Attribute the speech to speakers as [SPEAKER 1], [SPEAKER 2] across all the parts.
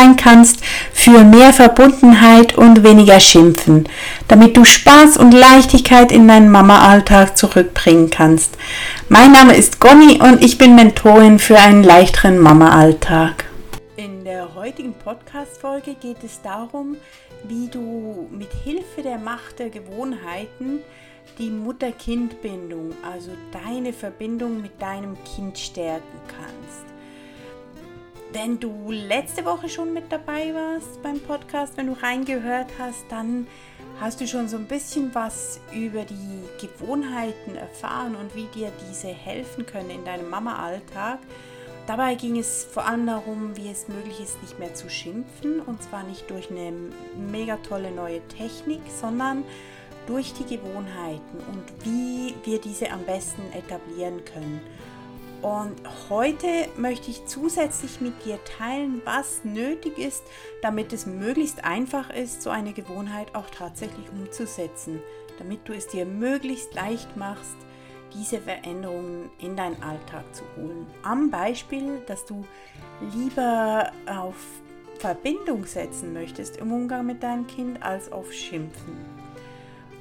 [SPEAKER 1] sein kannst für mehr Verbundenheit und weniger Schimpfen, damit du Spaß und Leichtigkeit in deinen Mama-Alltag zurückbringen kannst. Mein Name ist Gonny und ich bin Mentorin für einen leichteren Mama-Alltag. In der heutigen Podcast-Folge geht es darum, wie du mit Hilfe der Macht der Gewohnheiten die Mutter-Kind-Bindung, also deine Verbindung mit deinem Kind stärken kannst. Wenn du letzte Woche schon mit dabei warst beim Podcast, wenn du reingehört hast, dann hast du schon so ein bisschen was über die Gewohnheiten erfahren und wie dir diese helfen können in deinem Mama-Alltag. Dabei ging es vor allem darum, wie es möglich ist, nicht mehr zu schimpfen und zwar nicht durch eine mega tolle neue Technik, sondern durch die Gewohnheiten und wie wir diese am besten etablieren können. Und heute möchte ich zusätzlich mit dir teilen, was nötig ist, damit es möglichst einfach ist, so eine Gewohnheit auch tatsächlich umzusetzen, damit du es dir möglichst leicht machst, diese Veränderungen in deinen Alltag zu holen. Am Beispiel, dass du lieber auf Verbindung setzen möchtest im Umgang mit deinem Kind als auf Schimpfen.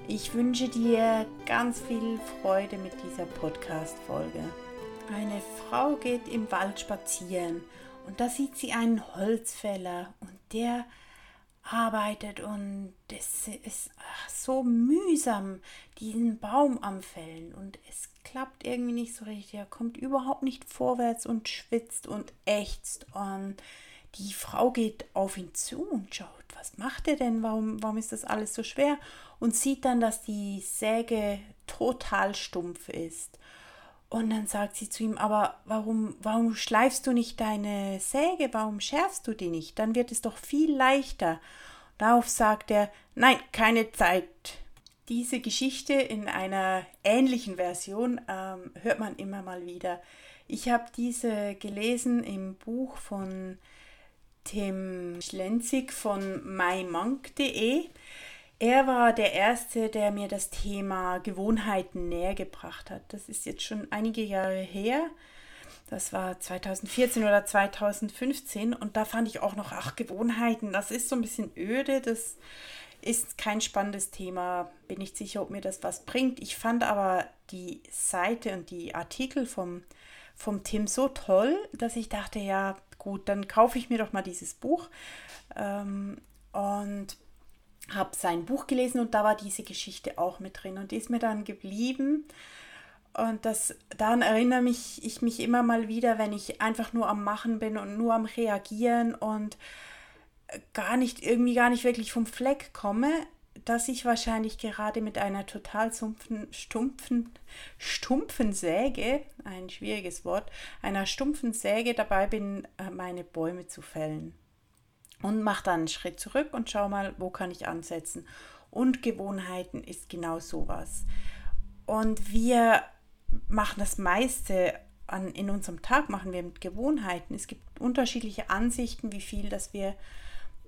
[SPEAKER 1] Ich wünsche dir ganz viel Freude mit dieser Podcast-Folge. Eine Frau geht im Wald spazieren und da sieht sie einen Holzfäller und der arbeitet und es ist so mühsam, diesen Baum am Fällen und es klappt irgendwie nicht so richtig. Er kommt überhaupt nicht vorwärts und schwitzt und ächzt und die Frau geht auf ihn zu und schaut, was macht er denn? Warum, warum ist das alles so schwer? Und sieht dann, dass die Säge total stumpf ist. Und dann sagt sie zu ihm, aber warum, warum schleifst du nicht deine Säge? Warum schärfst du die nicht? Dann wird es doch viel leichter. Darauf sagt er, nein, keine Zeit. Diese Geschichte in einer ähnlichen Version ähm, hört man immer mal wieder. Ich habe diese gelesen im Buch von Tim Schlenzig von mymonk.de. Er war der Erste, der mir das Thema Gewohnheiten näher gebracht hat. Das ist jetzt schon einige Jahre her. Das war 2014 oder 2015 und da fand ich auch noch, ach, Gewohnheiten, das ist so ein bisschen öde, das ist kein spannendes Thema, bin nicht sicher, ob mir das was bringt. Ich fand aber die Seite und die Artikel vom, vom Tim so toll, dass ich dachte, ja, gut, dann kaufe ich mir doch mal dieses Buch. Ähm, und habe sein Buch gelesen und da war diese Geschichte auch mit drin und die ist mir dann geblieben. Und das, daran erinnere mich ich mich immer mal wieder, wenn ich einfach nur am Machen bin und nur am Reagieren und gar nicht, irgendwie gar nicht wirklich vom Fleck komme, dass ich wahrscheinlich gerade mit einer total stumpfen, stumpfen, stumpfen Säge, ein schwieriges Wort, einer stumpfen Säge dabei bin, äh, meine Bäume zu fällen und mach dann einen Schritt zurück und schau mal, wo kann ich ansetzen. Und Gewohnheiten ist genau sowas. Und wir machen das meiste an, in unserem Tag, machen wir mit Gewohnheiten. Es gibt unterschiedliche Ansichten, wie viel das wir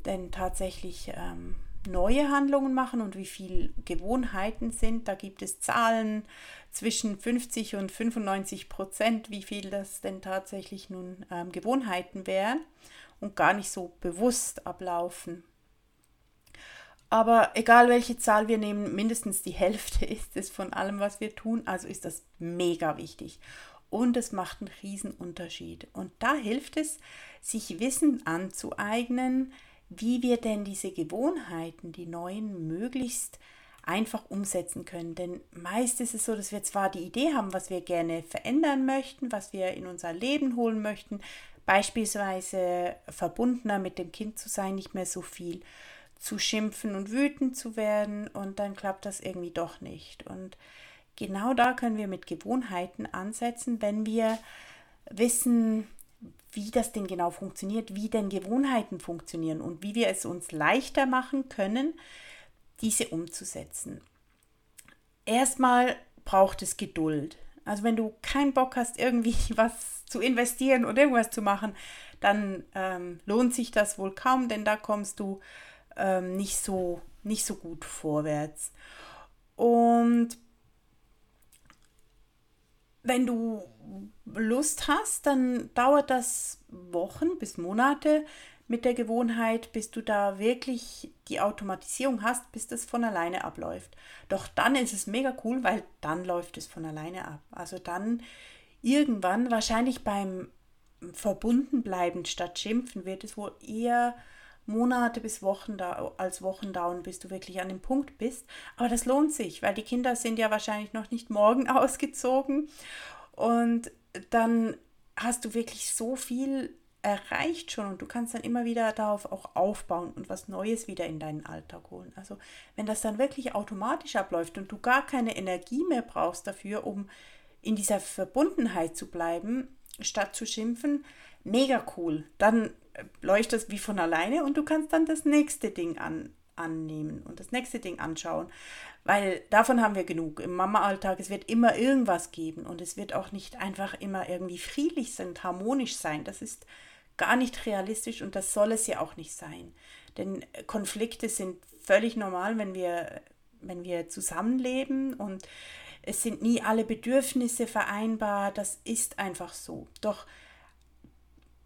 [SPEAKER 1] denn tatsächlich ähm, neue Handlungen machen und wie viel Gewohnheiten sind. Da gibt es Zahlen zwischen 50 und 95 Prozent, wie viel das denn tatsächlich nun ähm, Gewohnheiten wären und gar nicht so bewusst ablaufen. Aber egal welche Zahl wir nehmen, mindestens die Hälfte ist es von allem, was wir tun. Also ist das mega wichtig. Und es macht einen riesen Unterschied. Und da hilft es, sich Wissen anzueignen, wie wir denn diese Gewohnheiten, die neuen, möglichst einfach umsetzen können. Denn meist ist es so, dass wir zwar die Idee haben, was wir gerne verändern möchten, was wir in unser Leben holen möchten, beispielsweise verbundener mit dem Kind zu sein, nicht mehr so viel zu schimpfen und wütend zu werden und dann klappt das irgendwie doch nicht. Und genau da können wir mit Gewohnheiten ansetzen, wenn wir wissen, wie das denn genau funktioniert, wie denn Gewohnheiten funktionieren und wie wir es uns leichter machen können, diese umzusetzen. Erstmal braucht es Geduld. Also wenn du keinen Bock hast, irgendwie was zu investieren oder irgendwas zu machen, dann ähm, lohnt sich das wohl kaum, denn da kommst du ähm, nicht, so, nicht so gut vorwärts. Und wenn du Lust hast, dann dauert das Wochen bis Monate, mit der Gewohnheit, bis du da wirklich die Automatisierung hast, bis das von alleine abläuft. Doch dann ist es mega cool, weil dann läuft es von alleine ab. Also dann irgendwann, wahrscheinlich beim Verbundenbleiben statt Schimpfen, wird es wohl eher Monate bis Wochen da, als Wochen dauern, bis du wirklich an dem Punkt bist. Aber das lohnt sich, weil die Kinder sind ja wahrscheinlich noch nicht morgen ausgezogen. Und dann hast du wirklich so viel erreicht schon und du kannst dann immer wieder darauf auch aufbauen und was Neues wieder in deinen Alltag holen. Also wenn das dann wirklich automatisch abläuft und du gar keine Energie mehr brauchst dafür, um in dieser Verbundenheit zu bleiben, statt zu schimpfen, mega cool. Dann leuchtet es wie von alleine und du kannst dann das nächste Ding an, annehmen und das nächste Ding anschauen, weil davon haben wir genug im Mama-Alltag. Es wird immer irgendwas geben und es wird auch nicht einfach immer irgendwie friedlich sein, harmonisch sein. Das ist gar nicht realistisch und das soll es ja auch nicht sein. Denn Konflikte sind völlig normal, wenn wir, wenn wir zusammenleben und es sind nie alle Bedürfnisse vereinbar. Das ist einfach so. Doch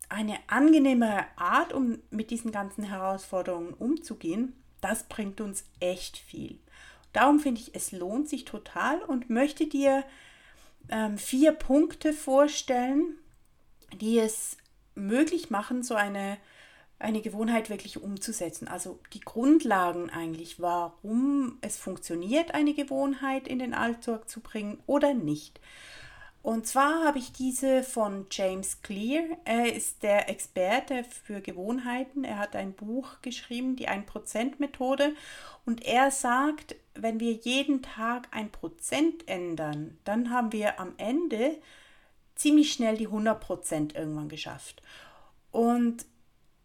[SPEAKER 1] eine angenehmere Art, um mit diesen ganzen Herausforderungen umzugehen, das bringt uns echt viel. Darum finde ich, es lohnt sich total und möchte dir ähm, vier Punkte vorstellen, die es möglich machen, so eine, eine Gewohnheit wirklich umzusetzen. Also die Grundlagen eigentlich, warum es funktioniert, eine Gewohnheit in den Alltag zu bringen oder nicht. Und zwar habe ich diese von James Clear. Er ist der Experte für Gewohnheiten. Er hat ein Buch geschrieben, die 1%-Methode. Und er sagt, wenn wir jeden Tag ein Prozent ändern, dann haben wir am Ende ziemlich schnell die 100% irgendwann geschafft. Und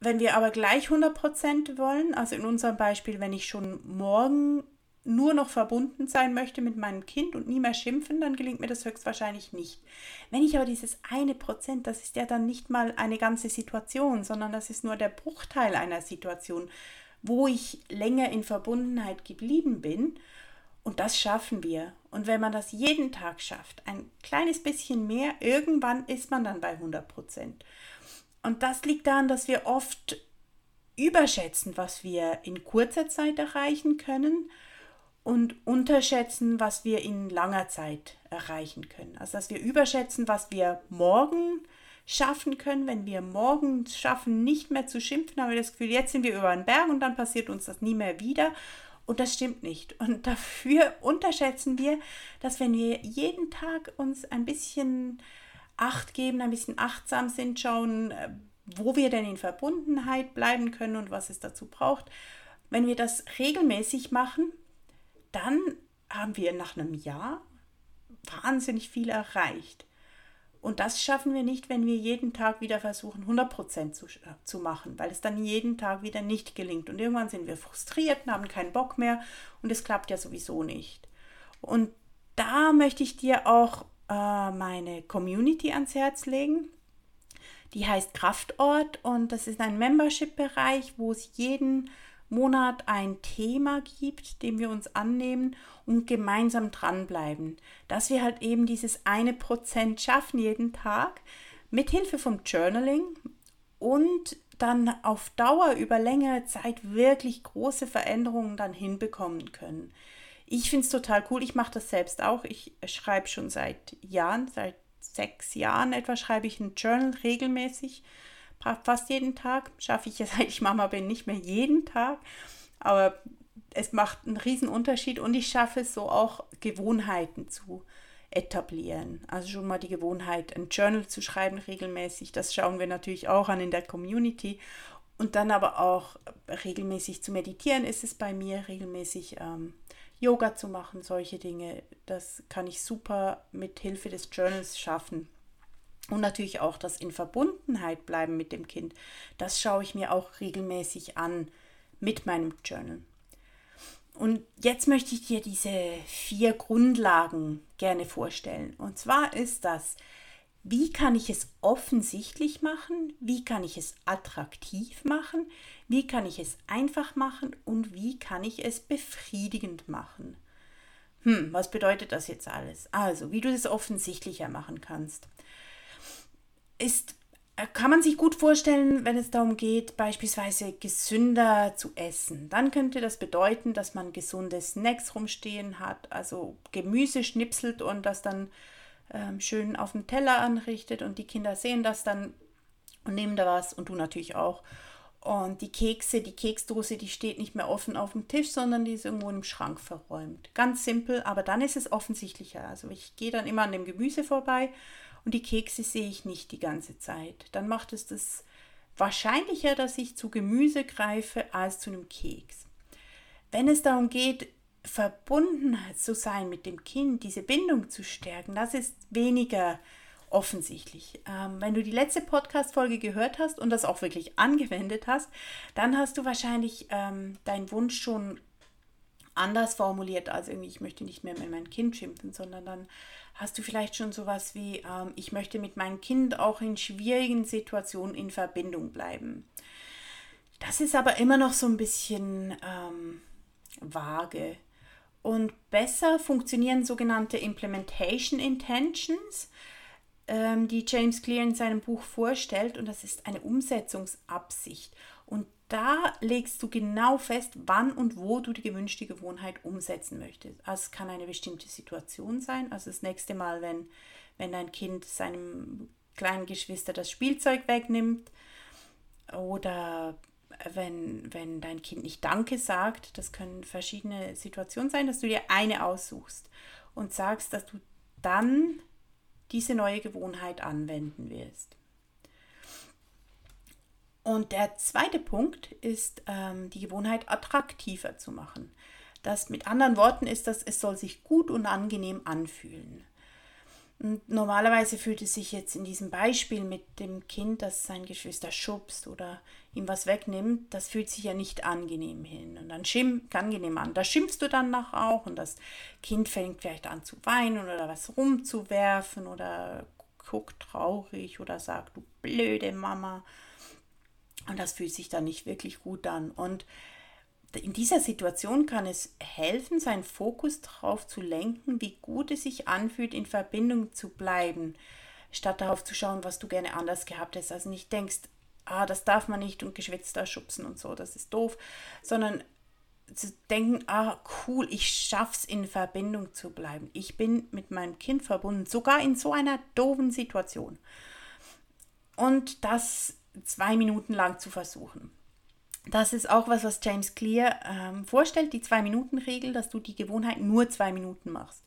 [SPEAKER 1] wenn wir aber gleich 100% wollen, also in unserem Beispiel, wenn ich schon morgen nur noch verbunden sein möchte mit meinem Kind und nie mehr schimpfen, dann gelingt mir das höchstwahrscheinlich nicht. Wenn ich aber dieses eine Prozent, das ist ja dann nicht mal eine ganze Situation, sondern das ist nur der Bruchteil einer Situation, wo ich länger in Verbundenheit geblieben bin. Und das schaffen wir. Und wenn man das jeden Tag schafft, ein kleines bisschen mehr, irgendwann ist man dann bei 100 Prozent. Und das liegt daran, dass wir oft überschätzen, was wir in kurzer Zeit erreichen können und unterschätzen, was wir in langer Zeit erreichen können. Also dass wir überschätzen, was wir morgen schaffen können. Wenn wir morgen schaffen, nicht mehr zu schimpfen, haben wir das Gefühl, jetzt sind wir über einen Berg und dann passiert uns das nie mehr wieder. Und das stimmt nicht. Und dafür unterschätzen wir, dass wenn wir jeden Tag uns ein bisschen Acht geben, ein bisschen achtsam sind, schauen, äh, wo wir denn in Verbundenheit bleiben können und was es dazu braucht. Wenn wir das regelmäßig machen, dann haben wir nach einem Jahr wahnsinnig viel erreicht. Und das schaffen wir nicht, wenn wir jeden Tag wieder versuchen, 100% zu, äh, zu machen, weil es dann jeden Tag wieder nicht gelingt. Und irgendwann sind wir frustriert und haben keinen Bock mehr und es klappt ja sowieso nicht. Und da möchte ich dir auch äh, meine Community ans Herz legen. Die heißt Kraftort und das ist ein Membership-Bereich, wo es jeden Monat ein Thema gibt, dem wir uns annehmen und gemeinsam dranbleiben. Dass wir halt eben dieses eine Prozent schaffen jeden Tag mit Hilfe vom Journaling und dann auf Dauer über längere Zeit wirklich große Veränderungen dann hinbekommen können. Ich finde es total cool. Ich mache das selbst auch. Ich schreibe schon seit Jahren, seit sechs Jahren etwa, schreibe ich ein Journal regelmäßig fast jeden Tag. Schaffe ich ja, seit ich Mama bin, nicht mehr jeden Tag. Aber es macht einen riesen Unterschied und ich schaffe es so auch Gewohnheiten zu etablieren. Also schon mal die Gewohnheit, ein Journal zu schreiben regelmäßig. Das schauen wir natürlich auch an in der Community. Und dann aber auch regelmäßig zu meditieren ist es bei mir, regelmäßig ähm, Yoga zu machen, solche Dinge. Das kann ich super mit Hilfe des Journals schaffen. Und natürlich auch das in Verbundenheit bleiben mit dem Kind. Das schaue ich mir auch regelmäßig an mit meinem Journal. Und jetzt möchte ich dir diese vier Grundlagen gerne vorstellen. Und zwar ist das, wie kann ich es offensichtlich machen? Wie kann ich es attraktiv machen? Wie kann ich es einfach machen? Und wie kann ich es befriedigend machen? Hm, was bedeutet das jetzt alles? Also, wie du es offensichtlicher machen kannst ist äh, kann man sich gut vorstellen, wenn es darum geht, beispielsweise gesünder zu essen. Dann könnte das bedeuten, dass man gesunde Snacks rumstehen hat, also Gemüse schnipselt und das dann ähm, schön auf dem Teller anrichtet und die Kinder sehen das dann und nehmen da was und du natürlich auch. Und die Kekse, die Keksdose, die steht nicht mehr offen auf dem Tisch, sondern die ist irgendwo im Schrank verräumt. Ganz simpel, aber dann ist es offensichtlicher. Also ich gehe dann immer an dem Gemüse vorbei und die Kekse sehe ich nicht die ganze Zeit. Dann macht es das wahrscheinlicher, dass ich zu Gemüse greife als zu einem Keks. Wenn es darum geht, verbunden zu sein mit dem Kind, diese Bindung zu stärken, das ist weniger offensichtlich. Ähm, wenn du die letzte Podcast-Folge gehört hast und das auch wirklich angewendet hast, dann hast du wahrscheinlich ähm, deinen Wunsch schon anders formuliert als irgendwie, ich möchte nicht mehr mit meinem Kind schimpfen, sondern dann hast du vielleicht schon sowas wie, ähm, ich möchte mit meinem Kind auch in schwierigen Situationen in Verbindung bleiben. Das ist aber immer noch so ein bisschen ähm, vage. Und besser funktionieren sogenannte Implementation Intentions ähm, die James Clear in seinem Buch vorstellt. Und das ist eine Umsetzungsabsicht. Und da legst du genau fest, wann und wo du die gewünschte Gewohnheit umsetzen möchtest. Also es kann eine bestimmte Situation sein. Also das nächste Mal, wenn, wenn dein Kind seinem kleinen Geschwister das Spielzeug wegnimmt oder wenn, wenn dein Kind nicht Danke sagt, das können verschiedene Situationen sein, dass du dir eine aussuchst und sagst, dass du dann diese neue Gewohnheit anwenden wirst. Und der zweite Punkt ist, ähm, die Gewohnheit attraktiver zu machen. Das mit anderen Worten ist, dass es soll sich gut und angenehm anfühlen. Und normalerweise fühlt es sich jetzt in diesem Beispiel mit dem Kind, das sein Geschwister schubst oder ihm was wegnimmt, das fühlt sich ja nicht angenehm hin. Und dann schimpft angenehm an. Da schimpfst du dann nach auch und das Kind fängt vielleicht an zu weinen oder was rumzuwerfen oder guckt traurig oder sagt, du blöde Mama. Und das fühlt sich dann nicht wirklich gut an. Und in dieser Situation kann es helfen, seinen Fokus darauf zu lenken, wie gut es sich anfühlt, in Verbindung zu bleiben, statt darauf zu schauen, was du gerne anders gehabt hättest. Also nicht denkst, ah, das darf man nicht und geschwitzt da schubsen und so, das ist doof, sondern zu denken, ah, cool, ich schaff's in Verbindung zu bleiben. Ich bin mit meinem Kind verbunden, sogar in so einer doofen Situation. Und das zwei Minuten lang zu versuchen. Das ist auch was, was James Clear ähm, vorstellt, die Zwei-Minuten-Regel, dass du die Gewohnheit nur zwei Minuten machst.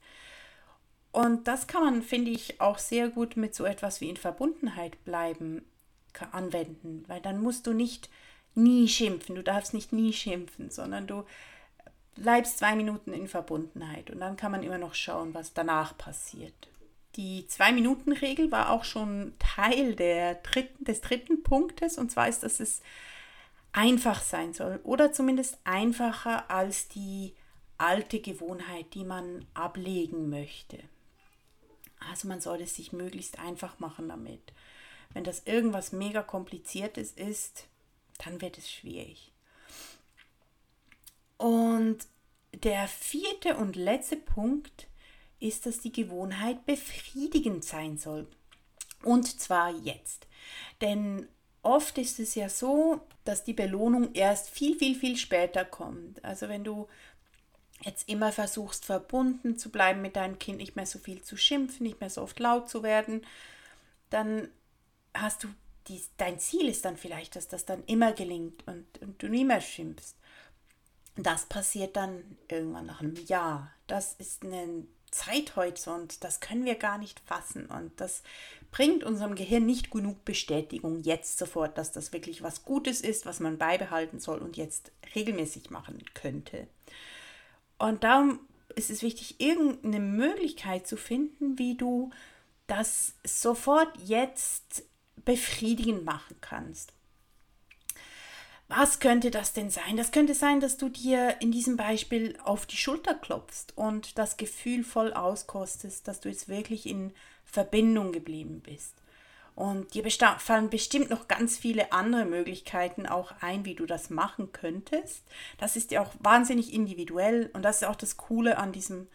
[SPEAKER 1] Und das kann man, finde ich, auch sehr gut mit so etwas wie in Verbundenheit bleiben anwenden, weil dann musst du nicht nie schimpfen, du darfst nicht nie schimpfen, sondern du bleibst zwei Minuten in Verbundenheit und dann kann man immer noch schauen, was danach passiert. Die Zwei-Minuten-Regel war auch schon Teil der dritten, des dritten Punktes und zwar ist, dass es einfach sein soll oder zumindest einfacher als die alte Gewohnheit, die man ablegen möchte. Also man soll es sich möglichst einfach machen damit. Wenn das irgendwas mega kompliziertes ist, dann wird es schwierig. Und der vierte und letzte Punkt ist, dass die Gewohnheit befriedigend sein soll. Und zwar jetzt. Denn oft ist es ja so, dass die Belohnung erst viel, viel, viel später kommt. Also wenn du jetzt immer versuchst, verbunden zu bleiben mit deinem Kind, nicht mehr so viel zu schimpfen, nicht mehr so oft laut zu werden, dann hast du dies, dein Ziel ist dann vielleicht, dass das dann immer gelingt und, und du nie mehr schimpfst. Das passiert dann irgendwann nach einem Jahr. Das ist ein Zeithorizont, das können wir gar nicht fassen und das bringt unserem Gehirn nicht genug Bestätigung jetzt sofort, dass das wirklich was Gutes ist, was man beibehalten soll und jetzt regelmäßig machen könnte. Und darum ist es wichtig, irgendeine Möglichkeit zu finden, wie du das sofort jetzt befriedigend machen kannst. Was könnte das denn sein? Das könnte sein, dass du dir in diesem Beispiel auf die Schulter klopfst und das Gefühl voll auskostest, dass du jetzt wirklich in Verbindung geblieben bist. Und dir fallen bestimmt noch ganz viele andere Möglichkeiten auch ein, wie du das machen könntest. Das ist ja auch wahnsinnig individuell und das ist auch das Coole an diesem,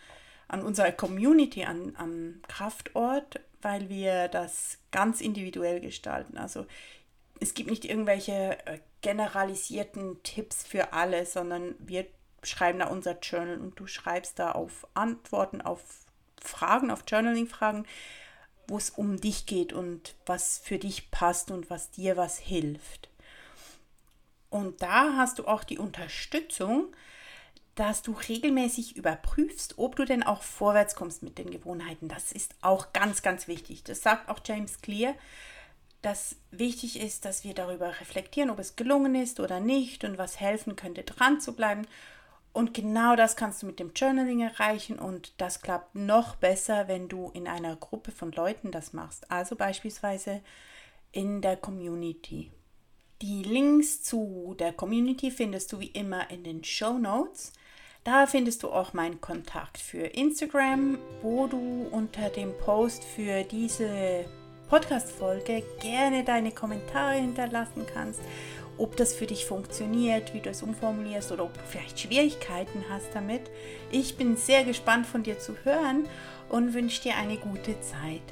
[SPEAKER 1] an unserer Community, an, am Kraftort, weil wir das ganz individuell gestalten. Also es gibt nicht irgendwelche äh, generalisierten Tipps für alle, sondern wir schreiben da unser Journal und du schreibst da auf Antworten auf Fragen, auf Journaling-Fragen, wo es um dich geht und was für dich passt und was dir was hilft. Und da hast du auch die Unterstützung, dass du regelmäßig überprüfst, ob du denn auch vorwärts kommst mit den Gewohnheiten. Das ist auch ganz, ganz wichtig. Das sagt auch James Clear, dass wichtig ist, dass wir darüber reflektieren, ob es gelungen ist oder nicht und was helfen könnte, dran zu bleiben. Und genau das kannst du mit dem Journaling erreichen und das klappt noch besser, wenn du in einer Gruppe von Leuten das machst. Also beispielsweise in der Community. Die Links zu der Community findest du wie immer in den Show Notes. Da findest du auch meinen Kontakt für Instagram, wo du unter dem Post für diese Podcast-Folge gerne deine Kommentare hinterlassen kannst ob das für dich funktioniert, wie du es umformulierst oder ob du vielleicht Schwierigkeiten hast damit. Ich bin sehr gespannt von dir zu hören und wünsche dir eine gute Zeit.